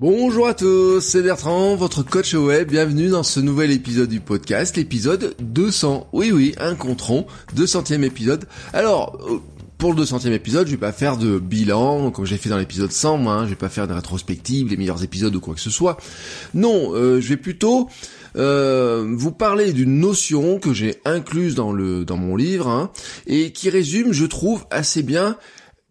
Bonjour à tous, c'est Bertrand, votre coach web. Bienvenue dans ce nouvel épisode du podcast, l'épisode 200. Oui, oui, un contron, 200e épisode. Alors, euh, pour le 200e épisode, je vais pas faire de bilan, comme j'ai fait dans l'épisode 100, moi, hein, je vais pas faire de rétrospective, les meilleurs épisodes ou quoi que ce soit. Non, euh, je vais plutôt euh, vous parler d'une notion que j'ai incluse dans le dans mon livre hein, et qui résume, je trouve, assez bien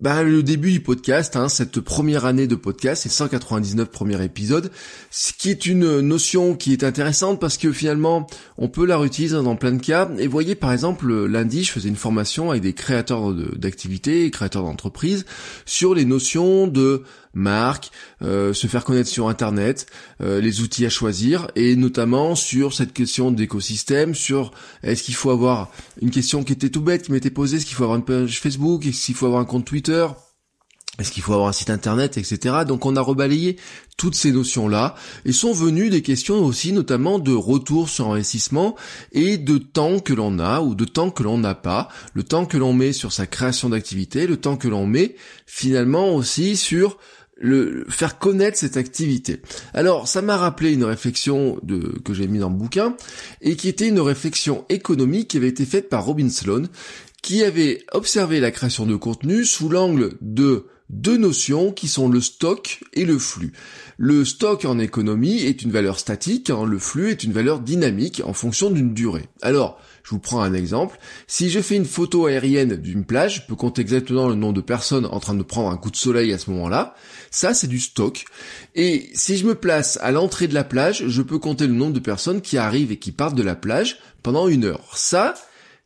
bah, le début du podcast, hein, cette première année de podcast, c'est 199 premiers épisodes, ce qui est une notion qui est intéressante parce que finalement, on peut la réutiliser dans plein de cas. Et voyez, par exemple, lundi, je faisais une formation avec des créateurs d'activités, créateurs d'entreprises, sur les notions de marque, euh, se faire connaître sur Internet, euh, les outils à choisir, et notamment sur cette question d'écosystème, sur est-ce qu'il faut avoir une question qui était tout bête, qui m'était posée, est-ce qu'il faut avoir une page Facebook, est-ce qu'il faut avoir un compte Twitter, est-ce qu'il faut avoir un site internet, etc. Donc on a rebalayé toutes ces notions-là et sont venues des questions aussi notamment de retour sur investissement et de temps que l'on a ou de temps que l'on n'a pas, le temps que l'on met sur sa création d'activité, le temps que l'on met finalement aussi sur le faire connaître cette activité. Alors, ça m'a rappelé une réflexion que j'ai mis dans le bouquin et qui était une réflexion économique qui avait été faite par Robin Sloan, qui avait observé la création de contenu sous l'angle de deux notions qui sont le stock et le flux. Le stock en économie est une valeur statique, hein, le flux est une valeur dynamique en fonction d'une durée. Alors, je vous prends un exemple. Si je fais une photo aérienne d'une plage, je peux compter exactement le nombre de personnes en train de prendre un coup de soleil à ce moment-là. Ça, c'est du stock. Et si je me place à l'entrée de la plage, je peux compter le nombre de personnes qui arrivent et qui partent de la plage pendant une heure. Ça,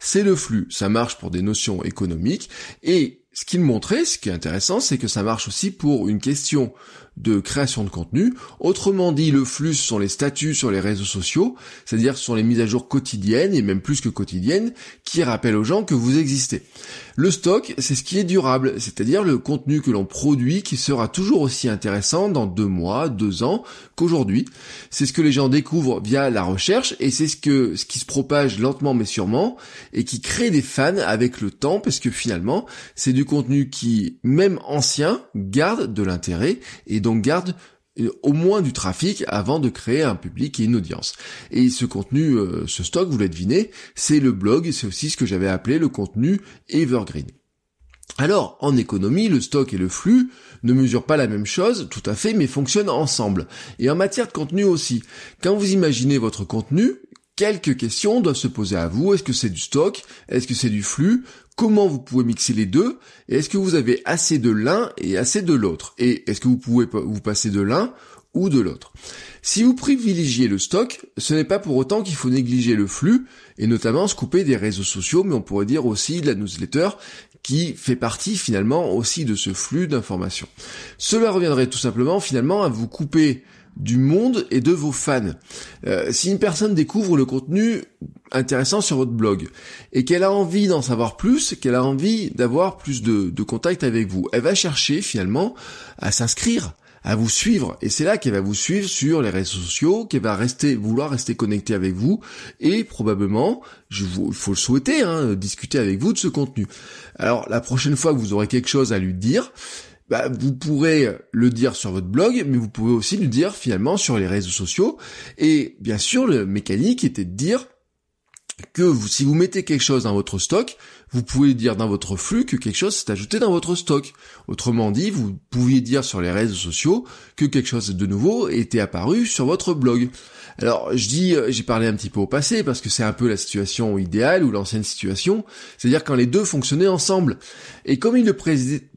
c'est le flux. Ça marche pour des notions économiques. Et ce qu'il montrait, ce qui est intéressant, c'est que ça marche aussi pour une question de création de contenu. Autrement dit, le flux sont les statuts sur les réseaux sociaux, c'est-à-dire ce sont les mises à jour quotidiennes, et même plus que quotidiennes, qui rappellent aux gens que vous existez. Le stock, c'est ce qui est durable, c'est-à-dire le contenu que l'on produit qui sera toujours aussi intéressant dans deux mois, deux ans qu'aujourd'hui. C'est ce que les gens découvrent via la recherche, et c'est ce que ce qui se propage lentement mais sûrement, et qui crée des fans avec le temps, parce que finalement, c'est du contenu qui, même ancien, garde de l'intérêt, et garde euh, au moins du trafic avant de créer un public et une audience. Et ce contenu, euh, ce stock, vous l'avez deviné, c'est le blog, c'est aussi ce que j'avais appelé le contenu evergreen. Alors, en économie, le stock et le flux ne mesurent pas la même chose, tout à fait, mais fonctionnent ensemble. Et en matière de contenu aussi. Quand vous imaginez votre contenu, quelques questions doivent se poser à vous. Est-ce que c'est du stock? Est-ce que c'est du flux? Comment vous pouvez mixer les deux Et est-ce que vous avez assez de l'un et assez de l'autre Et est-ce que vous pouvez vous passer de l'un ou de l'autre? Si vous privilégiez le stock, ce n'est pas pour autant qu'il faut négliger le flux, et notamment se couper des réseaux sociaux, mais on pourrait dire aussi de la newsletter, qui fait partie finalement aussi de ce flux d'informations. Cela reviendrait tout simplement finalement à vous couper du monde et de vos fans. Euh, si une personne découvre le contenu intéressant sur votre blog et qu'elle a envie d'en savoir plus, qu'elle a envie d'avoir plus de, de contact avec vous, elle va chercher finalement à s'inscrire à vous suivre et c'est là qu'elle va vous suivre sur les réseaux sociaux, qu'elle va rester vouloir rester connectée avec vous et probablement, je vous, il faut le souhaiter, hein, discuter avec vous de ce contenu. Alors la prochaine fois que vous aurez quelque chose à lui dire, bah, vous pourrez le dire sur votre blog, mais vous pouvez aussi le dire finalement sur les réseaux sociaux. Et bien sûr, le mécanique était de dire que vous, si vous mettez quelque chose dans votre stock, vous pouvez dire dans votre flux que quelque chose s'est ajouté dans votre stock. Autrement dit, vous pouviez dire sur les réseaux sociaux que quelque chose de nouveau était apparu sur votre blog. Alors, je dis, euh, j'ai parlé un petit peu au passé parce que c'est un peu la situation idéale ou l'ancienne situation, c'est-à-dire quand les deux fonctionnaient ensemble. Et comme il le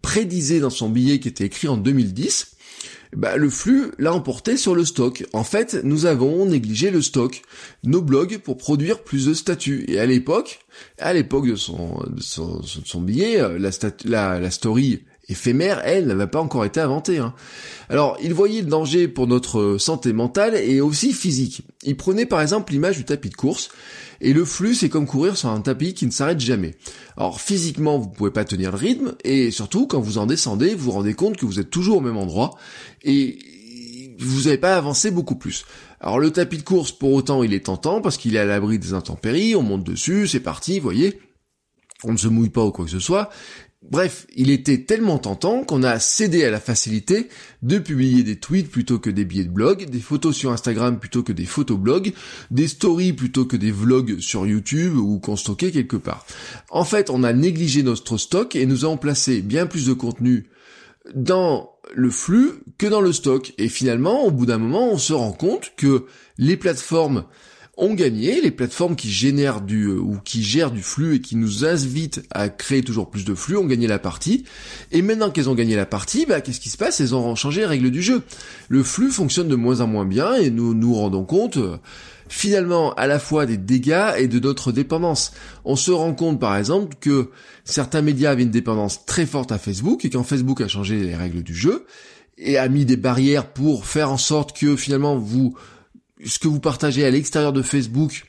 prédisait dans son billet qui était écrit en 2010, bah, le flux l'a emporté sur le stock. En fait, nous avons négligé le stock, nos blogs pour produire plus de statuts. Et à l'époque, à l'époque de son, billet, euh, la, la, la story éphémère, elle, n'avait pas encore été inventée. Hein. Alors, il voyait le danger pour notre santé mentale et aussi physique. Il prenait par exemple l'image du tapis de course, et le flux, c'est comme courir sur un tapis qui ne s'arrête jamais. Alors physiquement, vous pouvez pas tenir le rythme, et surtout quand vous en descendez, vous vous rendez compte que vous êtes toujours au même endroit, et vous n'avez pas avancé beaucoup plus. Alors le tapis de course, pour autant, il est tentant, parce qu'il est à l'abri des intempéries, on monte dessus, c'est parti, vous voyez on ne se mouille pas ou quoi que ce soit, Bref, il était tellement tentant qu'on a cédé à la facilité de publier des tweets plutôt que des billets de blog, des photos sur Instagram plutôt que des photoblogs, des stories plutôt que des vlogs sur YouTube ou qu'on stockait quelque part. En fait, on a négligé notre stock et nous avons placé bien plus de contenu dans le flux que dans le stock. Et finalement, au bout d'un moment, on se rend compte que les plateformes ont gagné, les plateformes qui génèrent du euh, ou qui gèrent du flux et qui nous invitent à créer toujours plus de flux ont gagné la partie. Et maintenant qu'elles ont gagné la partie, bah qu'est-ce qui se passe? Elles ont changé les règles du jeu. Le flux fonctionne de moins en moins bien et nous nous rendons compte euh, finalement à la fois des dégâts et de notre dépendance. On se rend compte par exemple que certains médias avaient une dépendance très forte à Facebook et quand Facebook a changé les règles du jeu et a mis des barrières pour faire en sorte que finalement vous ce que vous partagez à l'extérieur de Facebook,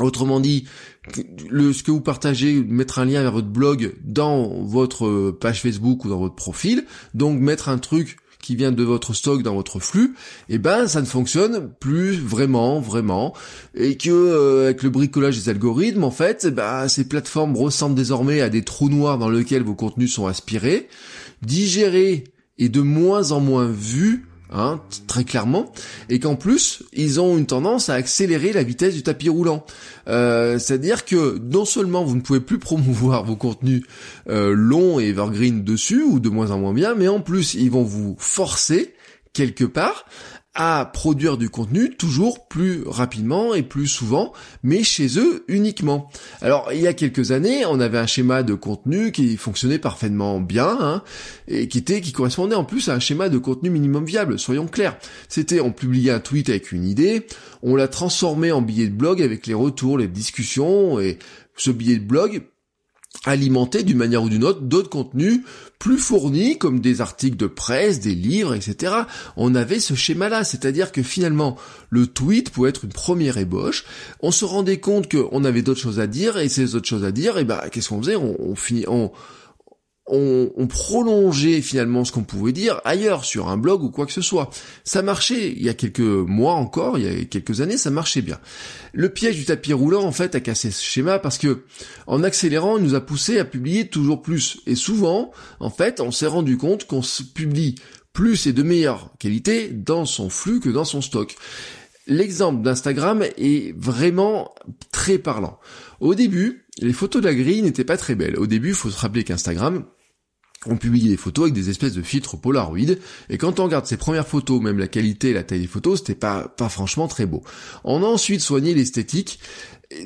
Autrement dit, ce que vous partagez, mettre un lien vers votre blog dans votre page Facebook ou dans votre profil, donc mettre un truc qui vient de votre stock dans votre flux, eh ben ça ne fonctionne plus vraiment, vraiment, et que euh, avec le bricolage des algorithmes, en fait, eh ben, ces plateformes ressemblent désormais à des trous noirs dans lesquels vos contenus sont aspirés, digérés et de moins en moins vus Hein, très clairement, et qu'en plus ils ont une tendance à accélérer la vitesse du tapis roulant. Euh, c'est-à-dire que non seulement vous ne pouvez plus promouvoir vos contenus euh, longs et evergreen dessus ou de moins en moins bien, mais en plus ils vont vous forcer quelque part à produire du contenu toujours plus rapidement et plus souvent, mais chez eux uniquement. Alors il y a quelques années, on avait un schéma de contenu qui fonctionnait parfaitement bien, hein, et qui était qui correspondait en plus à un schéma de contenu minimum viable. Soyons clairs, c'était on publiait un tweet avec une idée, on l'a transformé en billet de blog avec les retours, les discussions, et ce billet de blog alimenter d'une manière ou d'une autre d'autres contenus plus fournis comme des articles de presse, des livres, etc. On avait ce schéma-là, c'est-à-dire que finalement le tweet pouvait être une première ébauche. On se rendait compte qu'on avait d'autres choses à dire et ces autres choses à dire, et ben qu'est-ce qu'on faisait? On, on, finit, on, on, prolongeait finalement ce qu'on pouvait dire ailleurs, sur un blog ou quoi que ce soit. Ça marchait il y a quelques mois encore, il y a quelques années, ça marchait bien. Le piège du tapis roulant, en fait, a cassé ce schéma parce que, en accélérant, il nous a poussé à publier toujours plus. Et souvent, en fait, on s'est rendu compte qu'on publie plus et de meilleure qualité dans son flux que dans son stock. L'exemple d'Instagram est vraiment très parlant. Au début, les photos de la grille n'étaient pas très belles. Au début, il faut se rappeler qu'Instagram, on publiait des photos avec des espèces de filtres Polaroid, et quand on regarde ces premières photos, même la qualité et la taille des photos, c'était pas, pas franchement très beau. On a ensuite soigné l'esthétique,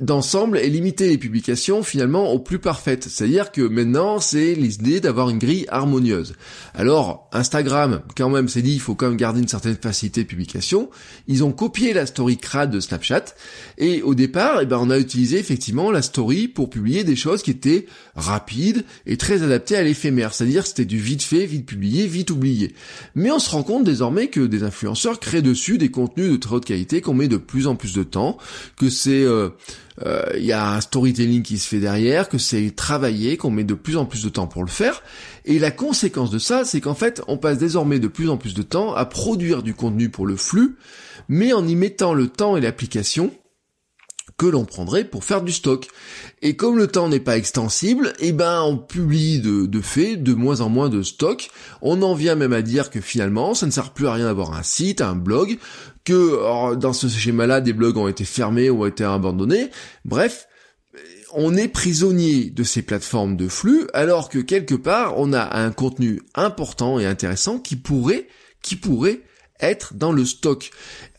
d'ensemble et limiter les publications finalement au plus parfaites. C'est-à-dire que maintenant, c'est l'idée d'avoir une grille harmonieuse. Alors, Instagram, quand même, s'est dit, il faut quand même garder une certaine facilité de publication. Ils ont copié la story crade de Snapchat. Et au départ, eh ben, on a utilisé effectivement la story pour publier des choses qui étaient rapides et très adaptées à l'éphémère. C'est-à-dire c'était du vite fait, vite publié, vite oublié. Mais on se rend compte désormais que des influenceurs créent dessus des contenus de très haute qualité qu'on met de plus en plus de temps, que c'est... Euh, il euh, y a un storytelling qui se fait derrière, que c'est travaillé, qu'on met de plus en plus de temps pour le faire. Et la conséquence de ça, c'est qu'en fait, on passe désormais de plus en plus de temps à produire du contenu pour le flux, mais en y mettant le temps et l'application que l'on prendrait pour faire du stock. Et comme le temps n'est pas extensible, eh ben on publie de, de fait de moins en moins de stock. On en vient même à dire que finalement ça ne sert plus à rien d'avoir un site, un blog, que dans ce schéma-là des blogs ont été fermés ou ont été abandonnés. Bref, on est prisonnier de ces plateformes de flux alors que quelque part on a un contenu important et intéressant qui pourrait qui pourrait être dans le stock.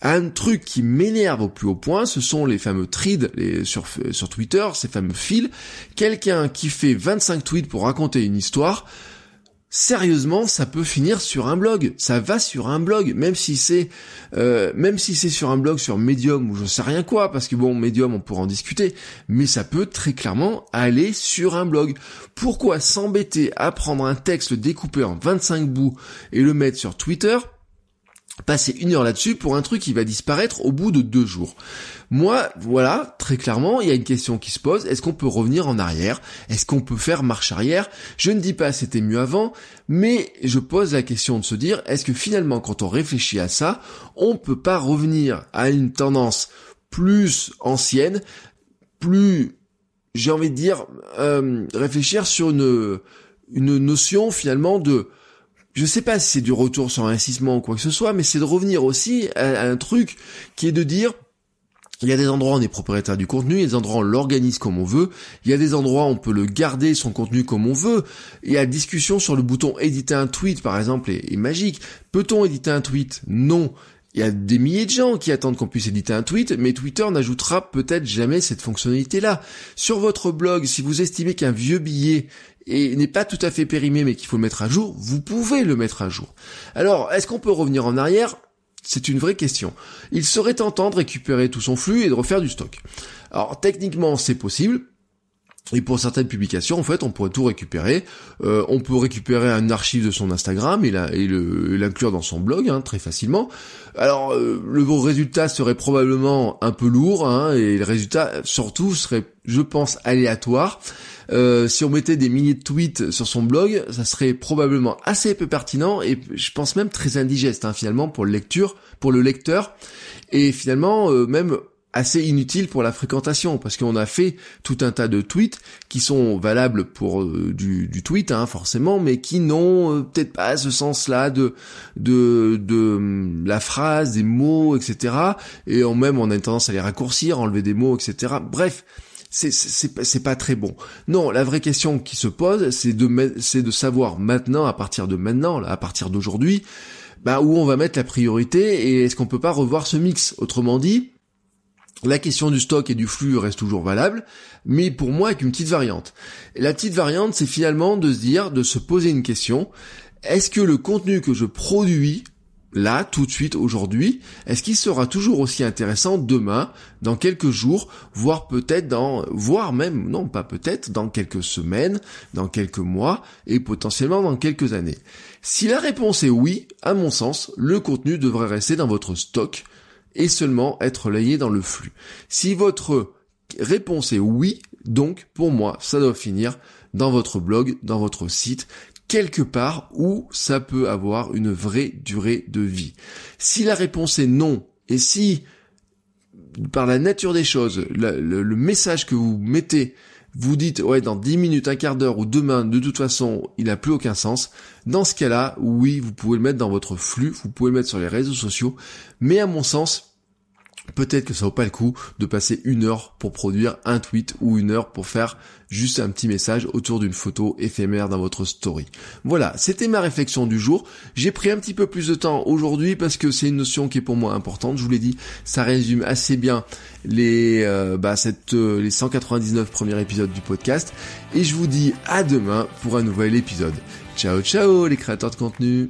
Un truc qui m'énerve au plus haut point, ce sont les fameux threads sur, Twitter, ces fameux fils. Quelqu'un qui fait 25 tweets pour raconter une histoire, sérieusement, ça peut finir sur un blog. Ça va sur un blog, même si c'est, euh, même si c'est sur un blog sur Medium ou je sais rien quoi, parce que bon, Medium, on pourra en discuter, mais ça peut très clairement aller sur un blog. Pourquoi s'embêter à prendre un texte découpé en 25 bouts et le mettre sur Twitter passer une heure là-dessus pour un truc qui va disparaître au bout de deux jours. Moi, voilà, très clairement, il y a une question qui se pose. Est-ce qu'on peut revenir en arrière? Est-ce qu'on peut faire marche arrière? Je ne dis pas c'était mieux avant, mais je pose la question de se dire, est-ce que finalement, quand on réfléchit à ça, on peut pas revenir à une tendance plus ancienne, plus, j'ai envie de dire, euh, réfléchir sur une, une notion finalement de je sais pas si c'est du retour sur investissement ou quoi que ce soit, mais c'est de revenir aussi à, un truc qui est de dire il y a des endroits où on est propriétaire du contenu, il y a des endroits où on l'organise comme on veut, il y a des endroits où on peut le garder son contenu comme on veut. Il y a discussion sur le bouton éditer un tweet par exemple est magique. Peut-on éditer un tweet? Non. Il y a des milliers de gens qui attendent qu'on puisse éditer un tweet, mais Twitter n'ajoutera peut-être jamais cette fonctionnalité-là. Sur votre blog, si vous estimez qu'un vieux billet et n'est pas tout à fait périmé mais qu'il faut le mettre à jour, vous pouvez le mettre à jour. Alors, est-ce qu'on peut revenir en arrière? C'est une vraie question. Il serait tentant de récupérer tout son flux et de refaire du stock. Alors techniquement c'est possible, et pour certaines publications, en fait, on pourrait tout récupérer. Euh, on peut récupérer un archive de son Instagram et l'inclure dans son blog hein, très facilement. Alors, euh, le résultat serait probablement un peu lourd, hein, et le résultat, surtout, serait, je pense, aléatoire. Euh, si on mettait des milliers de tweets sur son blog, ça serait probablement assez peu pertinent et je pense même très indigeste hein, finalement pour le lecture, pour le lecteur. Et finalement, même assez inutile pour la fréquentation parce qu'on a fait tout un tas de tweets qui sont valables pour euh, du, tweet hein, forcément mais qui n'ont euh, peut-être pas ce sens-là de, de de hum, la phrase des mots etc et en même on a une tendance à les raccourcir enlever des mots etc bref c'est pas très bon. Non, la vraie question qui se pose, c'est de c'est de savoir maintenant, à partir de maintenant, là, à partir d'aujourd'hui, bah, où on va mettre la priorité et est-ce qu'on peut pas revoir ce mix? Autrement dit, la question du stock et du flux reste toujours valable, mais pour moi avec une petite variante. la petite variante, c'est finalement de se dire, de se poser une question, est-ce que le contenu que je produis là, tout de suite, aujourd'hui, est-ce qu'il sera toujours aussi intéressant demain, dans quelques jours, voire peut-être dans, voire même, non pas peut-être, dans quelques semaines, dans quelques mois, et potentiellement dans quelques années? Si la réponse est oui, à mon sens, le contenu devrait rester dans votre stock, et seulement être layé dans le flux. Si votre réponse est oui, donc pour moi, ça doit finir dans votre blog, dans votre site, quelque part où ça peut avoir une vraie durée de vie. Si la réponse est non, et si par la nature des choses, le, le message que vous mettez vous dites ouais dans 10 minutes, un quart d'heure ou demain, de toute façon, il n'a plus aucun sens. Dans ce cas-là, oui, vous pouvez le mettre dans votre flux, vous pouvez le mettre sur les réseaux sociaux, mais à mon sens, peut-être que ça vaut pas le coup de passer une heure pour produire un tweet ou une heure pour faire juste un petit message autour d'une photo éphémère dans votre story. Voilà, c'était ma réflexion du jour. J'ai pris un petit peu plus de temps aujourd'hui parce que c'est une notion qui est pour moi importante. Je vous l'ai dit, ça résume assez bien les euh, bah, cette, euh, les 199 premiers épisodes du podcast. Et je vous dis à demain pour un nouvel épisode. Ciao ciao les créateurs de contenu.